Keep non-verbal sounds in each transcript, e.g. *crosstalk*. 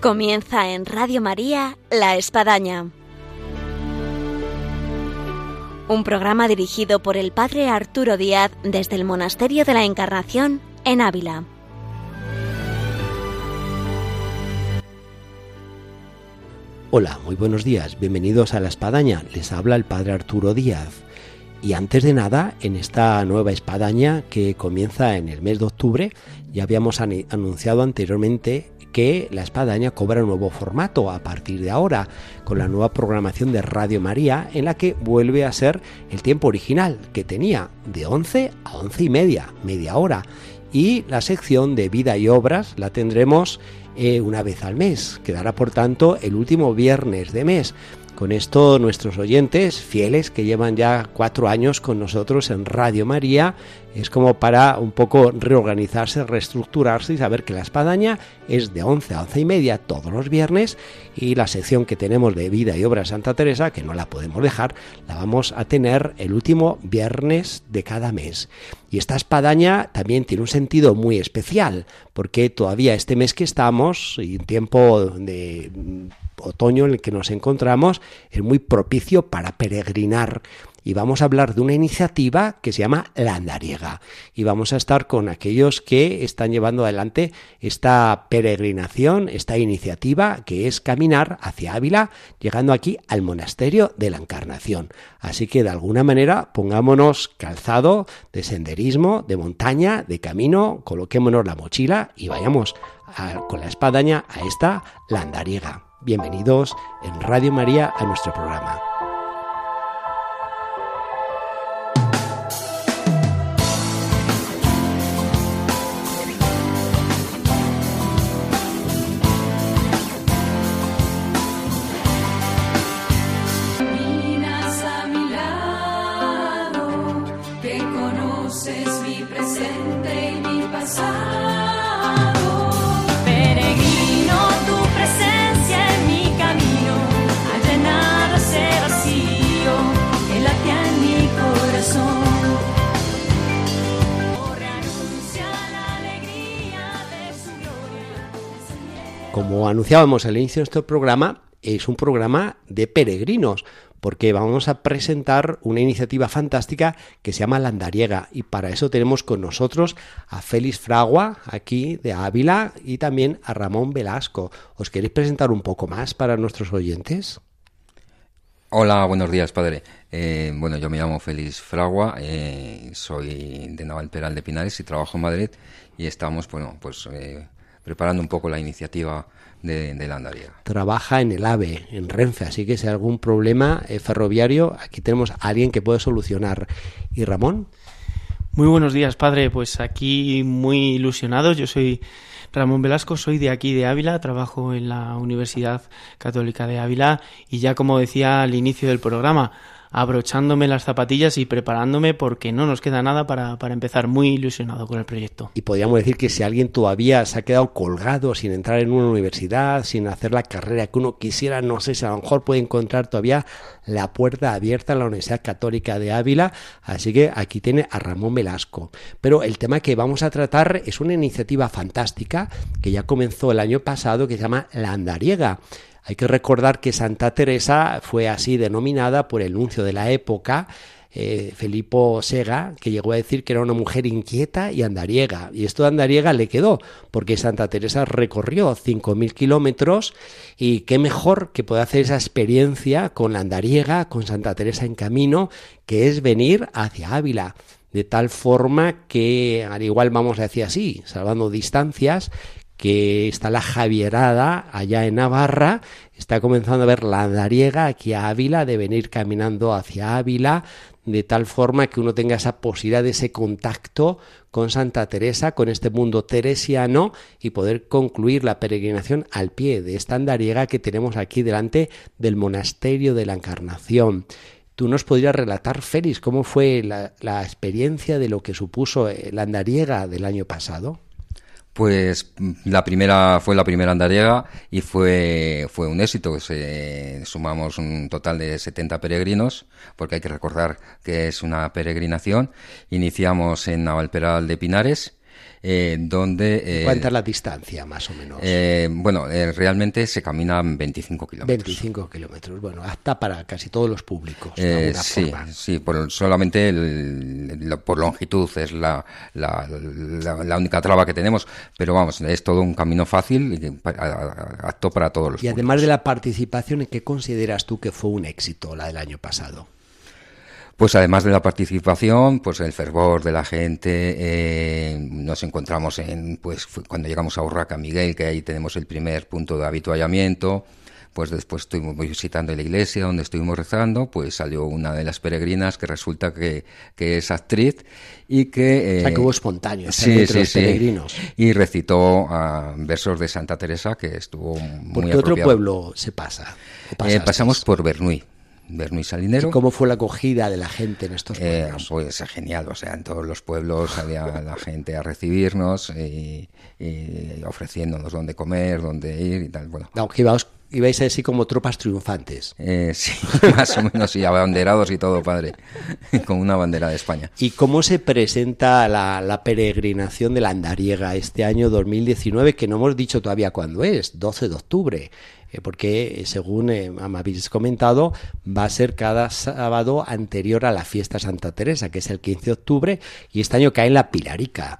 Comienza en Radio María La Espadaña. Un programa dirigido por el Padre Arturo Díaz desde el Monasterio de la Encarnación en Ávila. Hola, muy buenos días, bienvenidos a La Espadaña, les habla el Padre Arturo Díaz. Y antes de nada, en esta nueva espadaña que comienza en el mes de octubre, ya habíamos anunciado anteriormente que la espadaña cobra un nuevo formato a partir de ahora, con la nueva programación de Radio María, en la que vuelve a ser el tiempo original que tenía, de 11 a 11 y media, media hora. Y la sección de vida y obras la tendremos eh, una vez al mes, quedará por tanto el último viernes de mes. Con esto nuestros oyentes fieles que llevan ya cuatro años con nosotros en Radio María es como para un poco reorganizarse, reestructurarse y saber que la espadaña es de 11 a 11 y media todos los viernes y la sección que tenemos de vida y obra Santa Teresa, que no la podemos dejar, la vamos a tener el último viernes de cada mes. Y esta espadaña también tiene un sentido muy especial, porque todavía este mes que estamos, y en tiempo de otoño en el que nos encontramos es muy propicio para peregrinar y vamos a hablar de una iniciativa que se llama La Andariega y vamos a estar con aquellos que están llevando adelante esta peregrinación, esta iniciativa que es caminar hacia Ávila, llegando aquí al monasterio de la Encarnación. Así que de alguna manera pongámonos calzado de senderismo, de montaña, de camino, coloquémonos la mochila y vayamos con la espadaña a esta La Andariega. Bienvenidos en Radio María a nuestro programa. Como anunciábamos al inicio de este programa, es un programa de peregrinos, porque vamos a presentar una iniciativa fantástica que se llama Landariega y para eso tenemos con nosotros a Félix Fragua, aquí de Ávila, y también a Ramón Velasco. ¿Os queréis presentar un poco más para nuestros oyentes? Hola, buenos días, padre. Eh, bueno, yo me llamo Félix Fragua, eh, soy de Navalperal de Pinares y trabajo en Madrid y estamos, bueno, pues eh, preparando un poco la iniciativa de, de, la Andariega. Trabaja en el AVE, en Renfe, así que si hay algún problema eh, ferroviario, aquí tenemos a alguien que puede solucionar. ¿Y Ramón? Muy buenos días, padre. Pues aquí muy ilusionados. Yo soy Ramón Velasco, soy de aquí de Ávila, trabajo en la Universidad Católica de Ávila y ya como decía al inicio del programa, abrochándome las zapatillas y preparándome porque no nos queda nada para, para, empezar muy ilusionado con el proyecto. Y podríamos decir que si alguien todavía se ha quedado colgado sin entrar en una universidad, sin hacer la carrera que uno quisiera, no sé si a lo mejor puede encontrar todavía la puerta abierta en la Universidad Católica de Ávila, así que aquí tiene a Ramón Velasco. Pero el tema que vamos a tratar es una iniciativa fantástica que ya comenzó el año pasado que se llama La Andariega. Hay que recordar que Santa Teresa fue así denominada por el nuncio de la época, eh, Felipo Sega, que llegó a decir que era una mujer inquieta y andariega. Y esto de andariega le quedó, porque Santa Teresa recorrió 5.000 kilómetros y qué mejor que poder hacer esa experiencia con la andariega, con Santa Teresa en camino, que es venir hacia Ávila. De tal forma que, al igual vamos a decir así, salvando distancias, que está la Javierada allá en Navarra, está comenzando a ver la Dariega aquí a Ávila, de venir caminando hacia Ávila, de tal forma que uno tenga esa posibilidad de ese contacto con Santa Teresa, con este mundo teresiano y poder concluir la peregrinación al pie de esta andariega que tenemos aquí delante del monasterio de la Encarnación. ¿Tú nos podrías relatar, Félix, cómo fue la, la experiencia de lo que supuso la andariega del año pasado? Pues la primera fue la primera andariega y fue, fue un éxito. Sumamos un total de 70 peregrinos, porque hay que recordar que es una peregrinación. Iniciamos en Navalperal de Pinares eh, donde... Eh, ¿Cuánta es la distancia, más o menos? Eh, bueno, realmente se caminan 25 kilómetros. 25 kilómetros, bueno, hasta para casi todos los públicos. sí, sí, por, solamente por longitud es la, la, la, única traba que tenemos, pero vamos, es todo un camino fácil y apto para todos los Y además de la participación, ¿en qué consideras tú que fue un éxito la del año pasado? Pues además de la participación, pues el fervor de la gente, eh, nos encontramos en, pues cuando llegamos a Urraca Miguel, que ahí tenemos el primer punto de habituallamiento, pues después estuvimos visitando la iglesia donde estuvimos rezando, pues salió una de las peregrinas que resulta que, que es actriz y que... o sea, que hubo espontáneo sí, sí, sí, peregrinos. Y recitó uh, versos de Santa Teresa que estuvo muy ¿Por qué otro pueblo se pasa? Eh, pasamos por Bernuy. Bernuy Salinero. ¿Y cómo fue la acogida de la gente en estos eh, pueblos? pues genial, o sea, en todos los pueblos salía la gente a recibirnos y, ofreciéndonos dónde comer, dónde ir y tal. Bueno. Aunque ibais así como tropas triunfantes. Eh, sí, *laughs* más o menos, y abanderados y todo, padre, *laughs* con una bandera de España. ¿Y cómo se presenta la, la, peregrinación de la Andariega este año 2019, que no hemos dicho todavía cuándo es, 12 de octubre? Eh, porque según eh, me habéis comentado, va a ser cada sábado anterior a la fiesta Santa Teresa, que es el 15 de octubre, y este año cae en la Pilarica.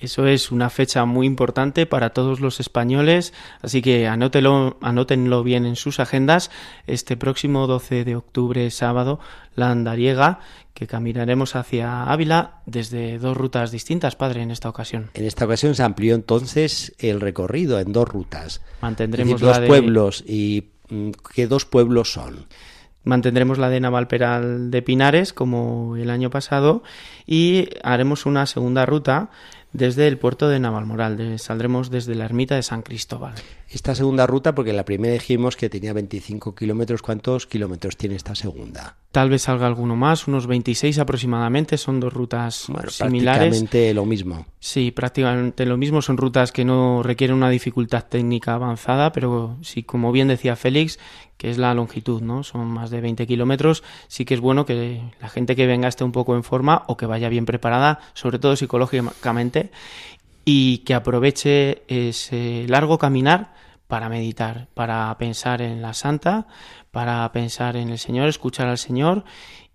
Eso es una fecha muy importante para todos los españoles, así que anótelo, anótenlo bien en sus agendas. Este próximo 12 de octubre, sábado, la andariega, que caminaremos hacia Ávila desde dos rutas distintas, padre, en esta ocasión. En esta ocasión se amplió entonces el recorrido en dos rutas. Mantendremos dos pueblos y mm, ¿qué dos pueblos son? Mantendremos la de Navalperal de Pinares como el año pasado y haremos una segunda ruta desde el puerto de Navalmoral. saldremos desde la ermita de San Cristóbal. Esta segunda ruta, porque la primera dijimos que tenía 25 kilómetros, ¿cuántos kilómetros tiene esta segunda? Tal vez salga alguno más, unos 26 aproximadamente, son dos rutas bueno, similares. Prácticamente lo mismo. Sí, prácticamente lo mismo, son rutas que no requieren una dificultad técnica avanzada, pero sí, como bien decía Félix, que es la longitud, ¿no? Son más de 20 kilómetros. Sí que es bueno que la gente que venga esté un poco en forma o que vaya bien preparada, sobre todo psicológicamente, y que aproveche ese largo caminar para meditar, para pensar en la santa, para pensar en el Señor, escuchar al Señor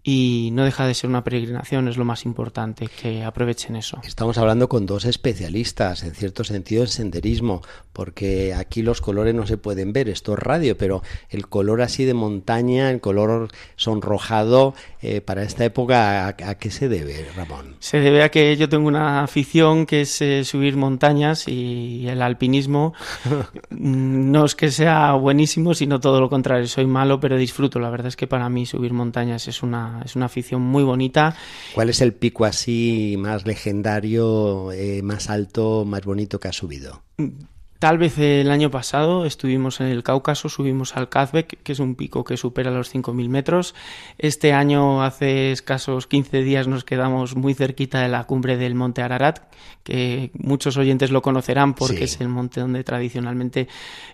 y no deja de ser una peregrinación, es lo más importante, que aprovechen eso. Estamos hablando con dos especialistas, en cierto sentido, en senderismo, porque aquí los colores no se pueden ver, esto es radio, pero el color así de montaña, el color sonrojado, eh, para esta época, ¿a, qué se debe, Ramón? Se debe a que yo tengo una afición que es eh, subir montañas y el alpinismo *laughs* mm, no es que sea buenísimo, sino todo lo contrario, soy malo, pero disfruto. La verdad es que para mí subir montañas es una es una afición muy bonita. ¿Cuál es el pico así más legendario, eh, más alto, más bonito que ha subido? Tal vez el año pasado estuvimos en el Cáucaso, subimos al Kazbek, que es un pico que supera los 5.000 metros. Este año, hace escasos 15 días, nos quedamos muy cerquita de la cumbre del Monte Ararat, que muchos oyentes lo conocerán porque es el monte donde tradicionalmente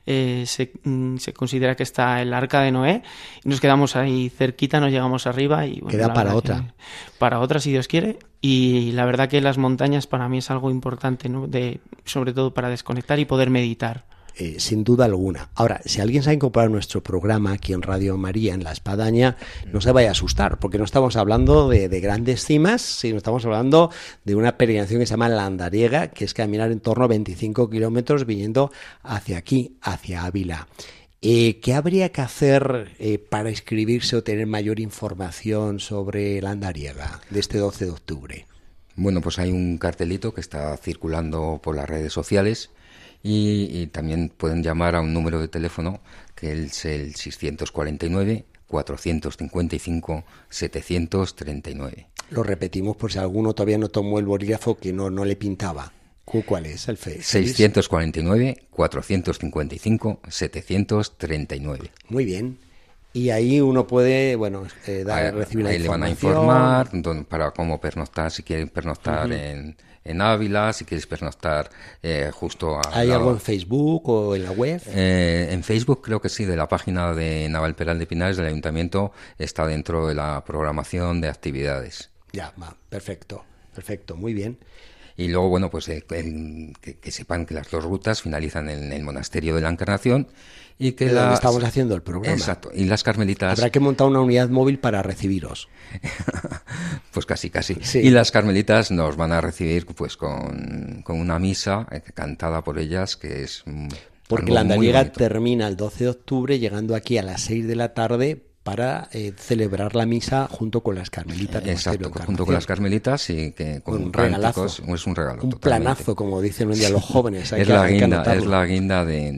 eh, mm, se, considera que está el Arca de Noé. nos quedamos ahí cerquita, nos llegamos arriba y... Queda para otra. Para otra, si Dios quiere. Y la verdad que las montañas para mí es algo importante, ¿no? De, sobre todo para desconectar y poder meditar. Eh, sin duda alguna. Ahora, si alguien se ha incorporado nuestro programa aquí en Radio María, en La Espadaña, no se vaya a asustar, porque no estamos hablando de, grandes cimas, sino estamos hablando de una peregrinación que se llama la Andariega, que es caminar en torno a 25 kilómetros viniendo hacia aquí, hacia Ávila. Eh, ¿Qué habría que hacer eh, para inscribirse o tener mayor información sobre la andariega de este 12 de octubre? Bueno, pues hay un cartelito que está circulando por las redes sociales y, también pueden llamar a un número de teléfono que es el 649 455 739. Lo repetimos por si alguno todavía no tomó el bolígrafo que no, no le pintaba. ¿Cuál es el FE? 649-455-739. Muy bien. Y ahí uno puede, bueno, eh, dar, recibir la ahí le van a informar para cómo pernoctar, si quieren pernoctar en, en Ávila, si quieres pernoctar eh, justo a... ¿Hay algo en Facebook o en la web? Eh, en Facebook creo que sí, de la página de Navalperal de Pinares del Ayuntamiento está dentro de la programación de actividades. Ya, va, perfecto, perfecto, muy bien. Y luego, bueno, pues que, sepan que las dos rutas finalizan en el monasterio de la Encarnación y que las... estamos haciendo el programa. Exacto. Y las carmelitas... Habrá que montar una unidad móvil para recibiros. *laughs* pues casi, casi. Y las carmelitas nos van a recibir pues con, con una misa eh, cantada por ellas que es... Porque la andariega termina el 12 de octubre llegando aquí a las 6 de la tarde para eh, celebrar la misa junto con las carmelitas. Exacto, junto con las carmelitas y que con un regalazo. es un regalo. Un planazo, como dicen hoy día los jóvenes. es, la guinda, es la guinda de,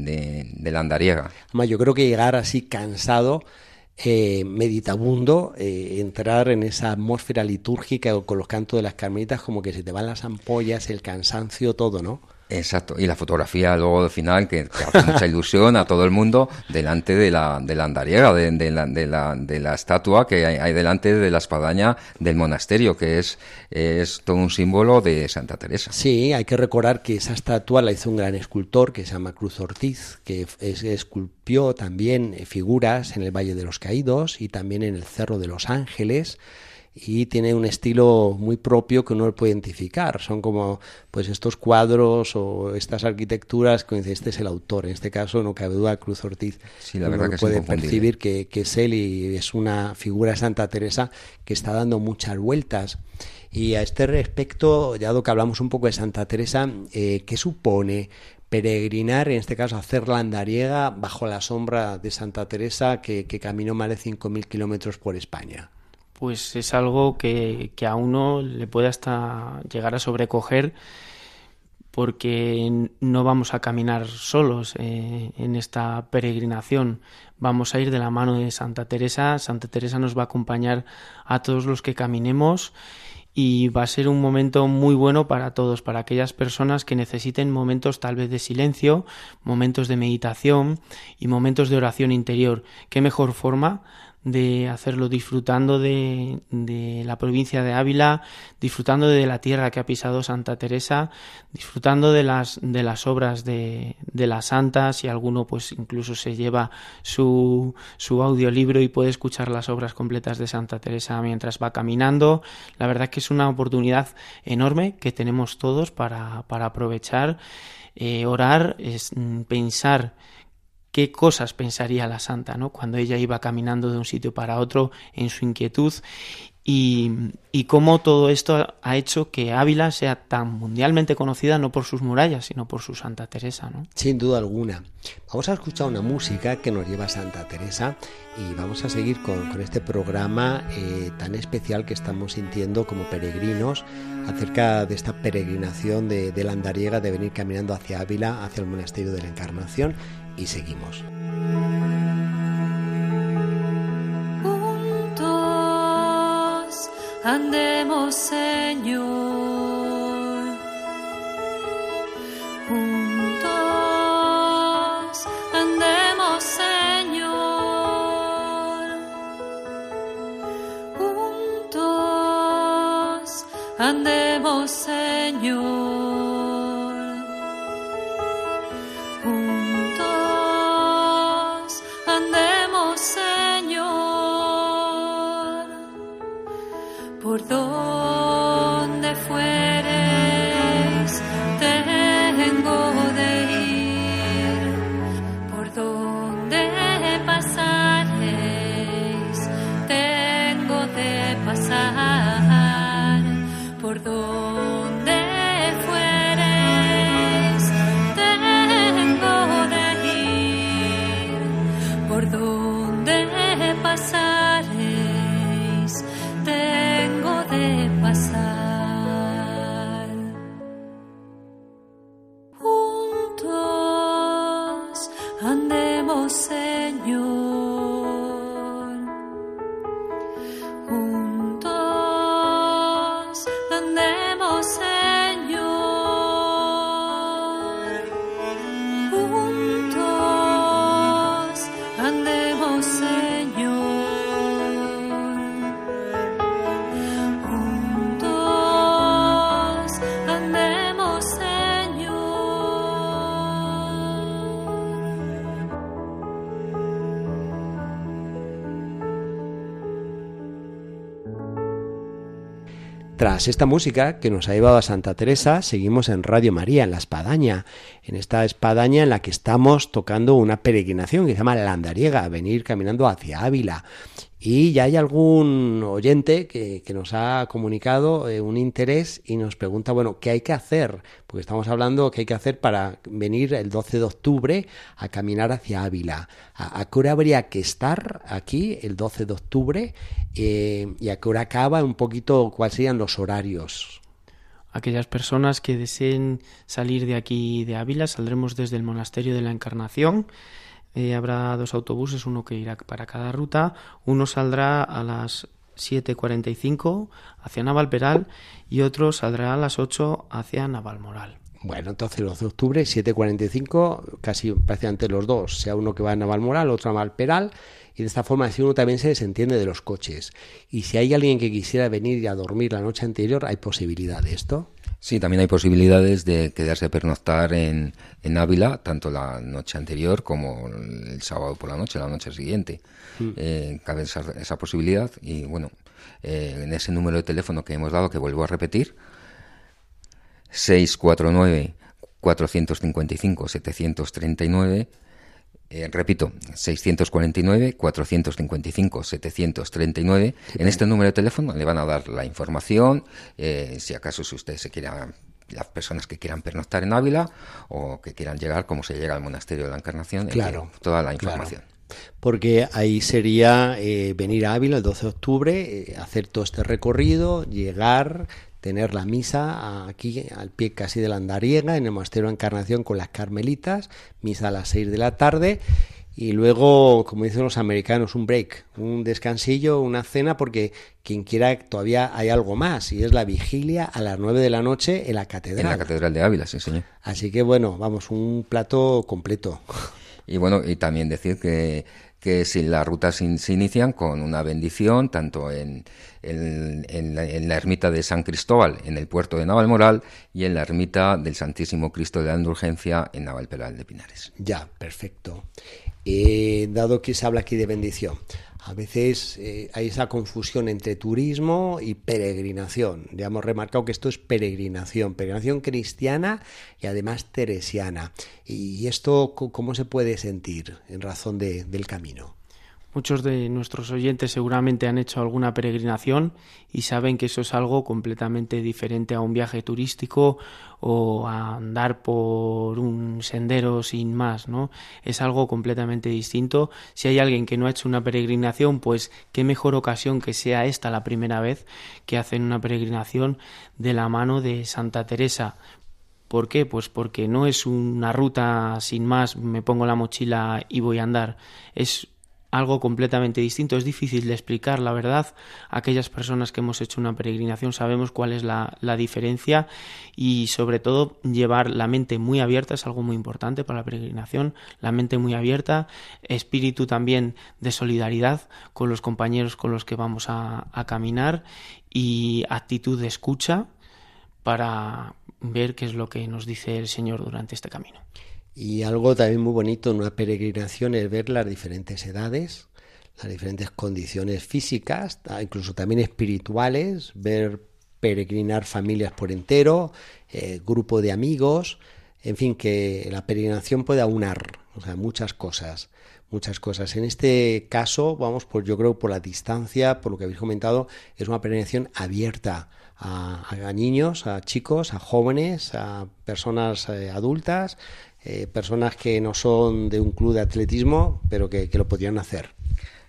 de, la andariega. Además, yo creo que llegar así cansado, eh, meditabundo, eh, entrar en esa atmósfera litúrgica con los cantos de las carmelitas, como que se te van las ampollas, el cansancio, todo, ¿no? Exacto, y la fotografía luego de final que, hace mucha ilusión a todo el mundo delante de la, de la andariega, de, la, de, la, de la estatua que hay, delante de la espadaña del monasterio, que es, es todo un símbolo de Santa Teresa. Sí, hay que recordar que esa estatua la hizo un gran escultor que se llama Cruz Ortiz, que esculpió también figuras en el Valle de los Caídos y también en el Cerro de los Ángeles y tiene un estilo muy propio que uno puede identificar. Son como pues estos cuadros o estas arquitecturas que este es el autor. En este caso no cabe duda Cruz Ortiz. Sí, la verdad que puede percibir que, que, es él y es una figura Santa Teresa que está dando muchas vueltas. Y a este respecto, ya que hablamos un poco de Santa Teresa, eh, ¿qué supone peregrinar, en este caso hacer la andariega bajo la sombra de Santa Teresa que, que caminó más de 5.000 kilómetros por España? Pues es algo que, a uno le puede hasta llegar a sobrecoger porque no vamos a caminar solos eh, en esta peregrinación. Vamos a ir de la mano de Santa Teresa. Santa Teresa nos va a acompañar a todos los que caminemos y va a ser un momento muy bueno para todos, para aquellas personas que necesiten momentos tal vez de silencio, momentos de meditación y momentos de oración interior. ¿Qué mejor forma de hacerlo disfrutando de, de, la provincia de Ávila, disfrutando de la tierra que ha pisado Santa Teresa, disfrutando de las, de las obras de, de la santa, si alguno pues incluso se lleva su, su audiolibro y puede escuchar las obras completas de Santa Teresa mientras va caminando. La verdad que es una oportunidad enorme que tenemos todos para, para aprovechar, eh, orar, es, mm, pensar qué cosas pensaría la santa, ¿no? Cuando ella iba caminando de un sitio para otro en su inquietud y, y, cómo todo esto ha hecho que Ávila sea tan mundialmente conocida no por sus murallas, sino por su Santa Teresa, ¿no? Sin duda alguna. Vamos a escuchar una música que nos lleva a Santa Teresa y vamos a seguir con, este programa eh, tan especial que estamos sintiendo como peregrinos acerca de esta peregrinación de, de la andariega de venir caminando hacia Ávila, hacia el monasterio de la Encarnación y seguimos. Juntos andemos, Señor. Juntos andemos, Señor. Juntos andemos, Señor. Donde pasaréis, Tras esta música que nos ha llevado a Santa Teresa, seguimos en Radio María, en la Espadaña, en esta espadaña en la que estamos tocando una peregrinación que se llama la Andariega, venir caminando hacia Ávila. Y ya hay algún oyente que, nos ha comunicado eh, un interés y nos pregunta, bueno, ¿qué hay que hacer? Porque estamos hablando qué hay que hacer para venir el 12 de octubre a caminar hacia Ávila. ¿A, qué hora habría que estar aquí el 12 de octubre? Eh, ¿Y a qué hora acaba? Un poquito, ¿cuáles serían los horarios? Aquellas personas que deseen salir de aquí de Ávila, saldremos desde el Monasterio de la Encarnación eh, habrá dos autobuses, uno que irá para cada ruta. Uno saldrá a las 7.45 hacia Navalperal y otro saldrá a las 8 hacia Navalmoral. Bueno, entonces 12 de octubre, 7.45, casi prácticamente los dos, sea uno que va a Navalmoral, otro a Navalperal, y de esta forma así uno también se desentiende de los coches. Y si hay alguien que quisiera venir a dormir la noche anterior, ¿hay posibilidad de esto? Sí, también hay posibilidades de quedarse a pernoctar en, en Ávila, tanto la noche anterior como el sábado por la noche, la noche siguiente. Mm. Eh, cabe esa, posibilidad y bueno, eh, en ese número de teléfono que hemos dado, que vuelvo a repetir, 649 455 739 eh, repito, 649-455-739. En este número de teléfono le van a dar la información, eh, si acaso si ustedes se quieran, las personas que quieran pernoctar en Ávila o que quieran llegar, como se llega al monasterio de la Encarnación, claro, toda la información. Porque ahí sería eh, venir a Ávila el 12 de octubre, hacer todo este recorrido, llegar, tener la misa aquí al pie casi de la andariega en el monasterio de Encarnación con las carmelitas, misa a las 6 de la tarde y luego, como dicen los americanos, un break, un descansillo, una cena, porque quien quiera todavía hay algo más, y es la vigilia a las 9 de la noche en la catedral. En la catedral de Ávila, sí, señor. Así que bueno, vamos, un plato completo. Y bueno, y también decir que que si las rutas se, inician con una bendición, tanto en, en, la, ermita de San Cristóbal, en el puerto de Navalmoral, y en la ermita del Santísimo Cristo de la Indulgencia, en Navalperal de Pinares. Ya, perfecto. Eh, dado que se habla aquí de bendición, a veces eh, hay esa confusión entre turismo y peregrinación. Ya hemos remarcado que esto es peregrinación, peregrinación cristiana y además teresiana. ¿Y esto cómo se puede sentir en razón del camino? Muchos de nuestros oyentes seguramente han hecho alguna peregrinación y saben que eso es algo completamente diferente a un viaje turístico o a andar por un sendero sin más, ¿no? Es algo completamente distinto. Si hay alguien que no ha hecho una peregrinación, pues qué mejor ocasión que sea esta la primera vez que hacen una peregrinación de la mano de Santa Teresa. ¿Por qué? Pues porque no es una ruta sin más, me pongo la mochila y voy a andar. Es algo completamente distinto. Es difícil de explicar, la verdad. Aquellas personas que hemos hecho una peregrinación sabemos cuál es la, diferencia y sobre todo llevar la mente muy abierta es algo muy importante para la peregrinación. La mente muy abierta, espíritu también de solidaridad con los compañeros con los que vamos a, a caminar y actitud de escucha para ver qué es lo que nos dice el Señor durante este camino. Y algo también muy bonito en una peregrinación es ver las diferentes edades, las diferentes condiciones físicas, incluso también espirituales, ver peregrinar familias por entero, eh, grupo de amigos, en fin, que la peregrinación puede aunar, o sea, muchas cosas, muchas cosas. En este caso, vamos, pues yo creo por la distancia, por lo que habéis comentado, es una peregrinación abierta a, niños, a chicos, a jóvenes, a personas eh, adultas, eh, personas que no son de un club de atletismo, pero que, lo podrían hacer.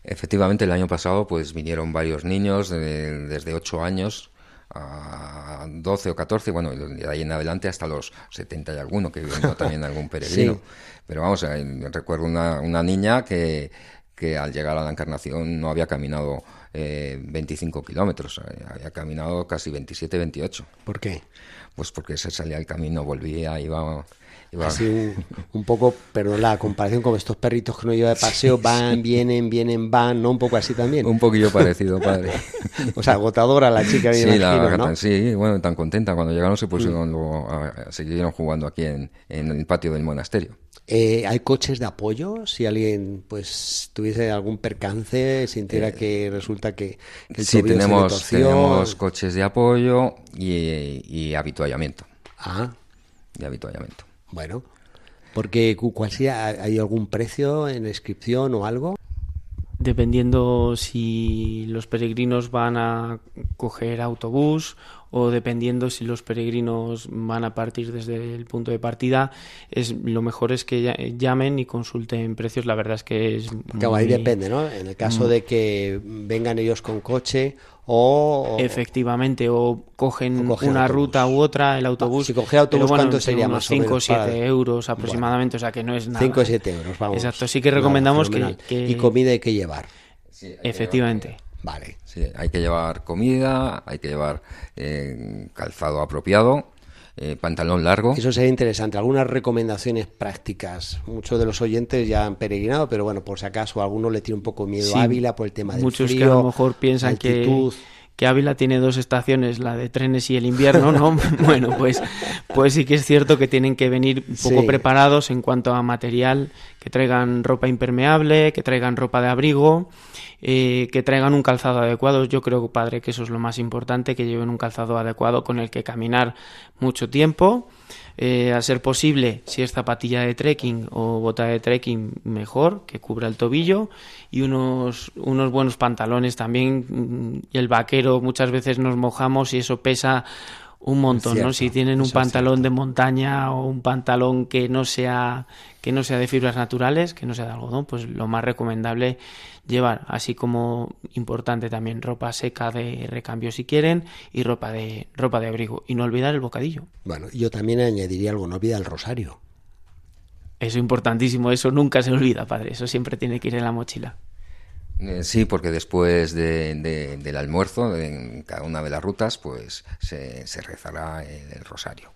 Efectivamente, el año pasado pues vinieron varios niños desde 8 años a 12 o 14, bueno, de ahí en adelante hasta los 70 y alguno, que vino *laughs* también algún peregrino. Pero vamos, eh, recuerdo una, una niña que, que al llegar a la Encarnación no había caminado eh, 25 kilómetros, eh, había caminado casi 27, 28. ¿Por qué? Pues porque se salía del camino, volvía, iba Así un, poco, perdón, la comparación con estos perritos que uno lleva de paseo, van, vienen, vienen, van, ¿no? Un poco así también. Un poquillo parecido, padre. *laughs* o sea, agotadora la chica, sí, Sí, bueno, tan contenta. Cuando llegaron se pusieron, mm. siguieron jugando aquí en, en el patio del monasterio. Eh, ¿Hay coches de apoyo? Si alguien pues tuviese algún percance, sintiera que resulta que, que el Sí, se tenemos, tenemos coches de apoyo y, y habituallamiento. Ah, Y habituallamiento. Bueno. Porque cu- ¿cuál sea? ¿Hay algún precio en inscripción o algo? dependiendo si los peregrinos van a coger autobús o dependiendo si los peregrinos van a partir desde el punto de partida, es lo mejor es que llamen y consulten precios. La verdad es que es Claro, ahí depende, ¿no? En el Mm. caso de que vengan ellos con coche o... Efectivamente, o cogen O cogen una autobús. ruta u otra, el autobús. si coger autobús, bueno, ¿cuánto sería unos más o 5 o menos 7 para- euros aproximadamente, o sea que no es nada. 5 o 7 euros, vamos. Exacto, sí que recomendamos que- fenomenal. que- Y comida hay que llevar. Efectivamente. Vale. Sí, hay que llevar comida, hay que llevar eh, calzado apropiado, eh, pantalón largo. Eso sería interesante. Algunas recomendaciones prácticas. Muchos de los oyentes ya han peregrinado, pero bueno, por si acaso a alguno le tiene un poco miedo Sí, a Ávila por el tema del Muchos frío, que a lo mejor piensan altitud. que, que Ávila tiene dos estaciones, la de trenes y el invierno, ¿no? *laughs* *laughs* bueno, pues, pues sí que es cierto que tienen que venir un poco Sí. preparados en cuanto a material, que traigan ropa impermeable, que traigan ropa de abrigo, eh, que traigan un calzado adecuado. Yo creo, padre, que eso es lo más importante, que lleven un calzado adecuado con el que caminar mucho tiempo. Eh, a ser posible, si es zapatilla de trekking o bota de trekking, mejor, que cubra el tobillo y unos, unos buenos pantalones también. mm, Y el vaquero muchas veces nos mojamos y eso pesa un montón, Cierto, ¿no? Si tienen un pantalón de montaña o un pantalón que no sea que no sea de fibras naturales, que no sea de algodón, pues lo más recomendable llevar, así como importante también ropa seca de recambio si quieren y ropa de ropa de abrigo y no olvidar el bocadillo. Bueno, yo también añadiría algo, no olvida el rosario. Eso es importantísimo, eso nunca se olvida, padre, eso siempre tiene que ir en la mochila. Eh, sí, porque después de- de- del almuerzo, en cada una de las rutas, pues se, se rezará el, el rosario.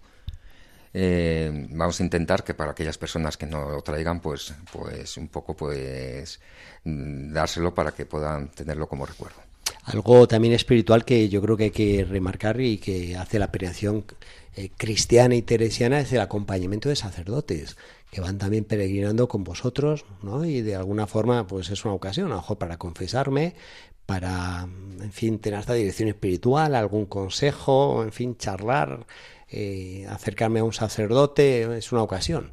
Eh, vamos a intentar que para aquellas personas que no lo traigan, pues, pues un poco, pues, mm, dárselo para que puedan tenerlo como recuerdo. Algo también espiritual que yo creo que hay que remarcar y que hace la peregrinación eh, cristiana y teresiana es el acompañamiento de sacerdotes que van también peregrinando con vosotros, ¿no? Y de alguna forma, pues es una ocasión, a lo mejor para confesarme, para, en fin, tener esta dirección espiritual, algún consejo, en fin, charlar, eh, acercarme a un sacerdote, es una ocasión.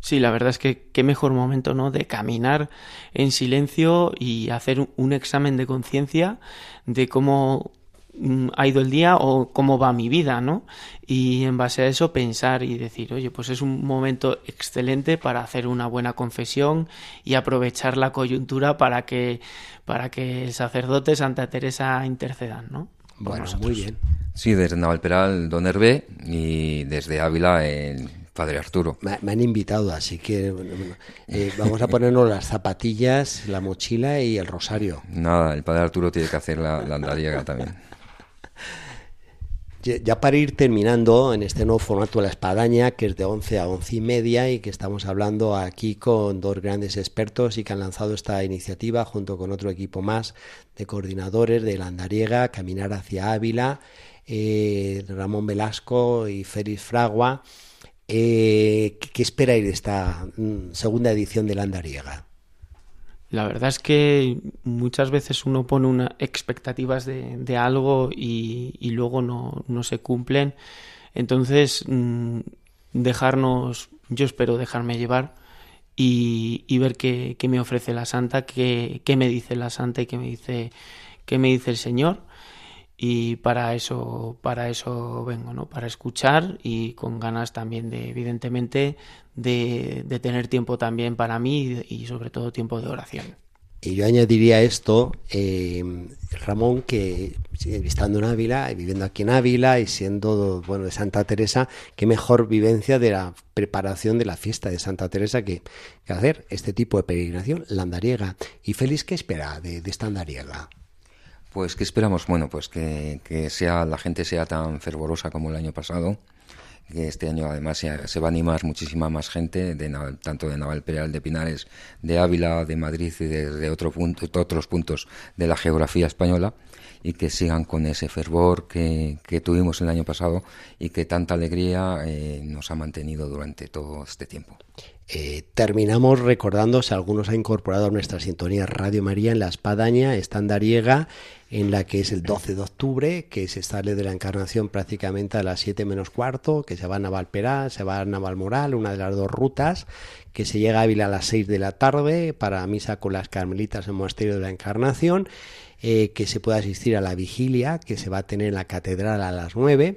Sí, la verdad es que qué mejor momento, ¿no? De caminar en silencio y hacer un- examen de conciencia de cómo mm, ha ido el día o cómo va mi vida, ¿no? Y en base a eso pensar y decir, oye, pues es un momento excelente para hacer una buena confesión y aprovechar la coyuntura para que para que el sacerdote Santa Teresa intercedan, ¿no? Bueno, muy bien. Sí, desde Navalperal, Don Hervé, y desde Ávila, el Padre Arturo. Me, me han invitado, así que bueno, bueno, eh, vamos a ponernos las zapatillas, la mochila y el rosario. Nada, el Padre Arturo tiene que hacer la, la andariega también. Ya- para ir terminando en este nuevo formato de la espadaña, que es de 11 a 11 y media y que estamos hablando aquí con dos grandes expertos y que han lanzado esta iniciativa junto con otro equipo más de coordinadores de la Andariega, Caminar hacia Ávila, eh, Ramón Velasco y Félix Fragua. Eh, ¿qué, esperáis de esta mm, segunda edición de la Andariega? La verdad es que muchas veces uno pone una expectativas de, algo y, luego no, no se cumplen. Entonces, mm, dejarnos, yo espero dejarme llevar y, ver qué, qué me ofrece la Santa, qué, qué me dice la Santa y qué me dice, qué me dice el Señor. Y para eso, para eso vengo, ¿no? Para escuchar y con ganas también de, evidentemente, de, de tener tiempo también para mí y, sobre todo tiempo de oración. Y yo añadiría esto, eh, Ramón, que eh, estando en Ávila, viviendo aquí en Ávila y siendo bueno de Santa Teresa, qué mejor vivencia de la preparación de la fiesta de Santa Teresa que, que hacer este tipo de peregrinación, la andariega. Y Félix, ¿qué espera de, de esta andariega? Pues, ¿qué esperamos? Bueno, pues que, que sea, la gente sea tan fervorosa como el año pasado, que este año además se, se va a animar muchísima más gente, de, Naval- tanto de Navalperal, de Pinares, de Ávila, de Madrid y de, otro punto, otros puntos de la geografía española, y que sigan con ese fervor que, que tuvimos el año pasado y que tanta alegría eh, nos ha mantenido durante todo este tiempo. Eh, terminamos recordando si algunos ha incorporado a nuestra sintonía Radio María en la Espadaña estandariega en la que es el 12 de octubre, que se sale de la encarnación prácticamente a las 7 menos cuarto, que se va a Navalperá, se va a Navalmoral, una de las dos rutas, que se llega a Ávila a las 6 de la tarde para misa con las carmelitas en el Monasterio de la Encarnación, eh, que se puede asistir a la vigilia, que se va a tener en la catedral a las 9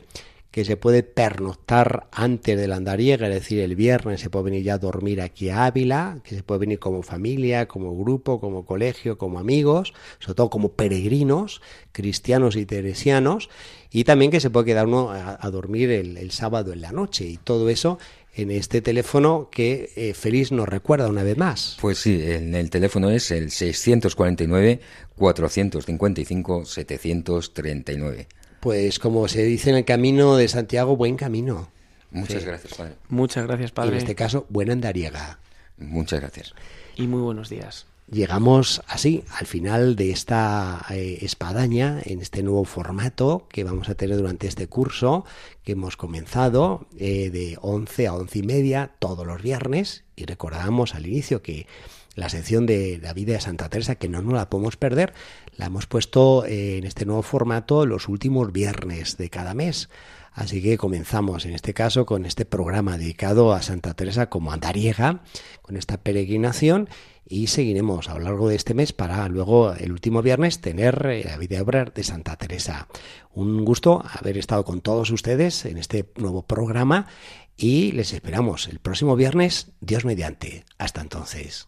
que se puede pernoctar antes del andariega, es decir, el viernes se puede venir ya a dormir aquí a Ávila, que se puede venir como familia, como grupo, como colegio, como amigos, sobre todo como peregrinos, cristianos y teresianos, y también que se puede quedar uno a, dormir el, sábado en la noche, y todo eso en este teléfono que eh, Feliz nos recuerda una vez más. Pues sí, el, el teléfono es el 649 455 739 pues como se dice en el camino de Santiago, buen camino. Muchas gracias, padre. Muchas gracias, padre. en este caso, buena andariega. Muchas gracias. Y muy buenos días. Llegamos así al final de esta eh, espadaña, en este nuevo formato que vamos a tener durante este curso que hemos comenzado eh, de 11 a 11 y media todos los viernes. Y recordamos al inicio que la sección de la vida de Santa Teresa, que no nos la podemos perder, la hemos puesto eh, en este nuevo formato los últimos viernes de cada mes. Así que comenzamos en este caso con este programa dedicado a Santa Teresa como andariega, con esta peregrinación y seguiremos a lo largo de este mes para luego el último viernes tener eh, la vida obra de Santa Teresa. Un gusto haber estado con todos ustedes en este nuevo programa y les esperamos el próximo viernes, Dios mediante. Hasta entonces.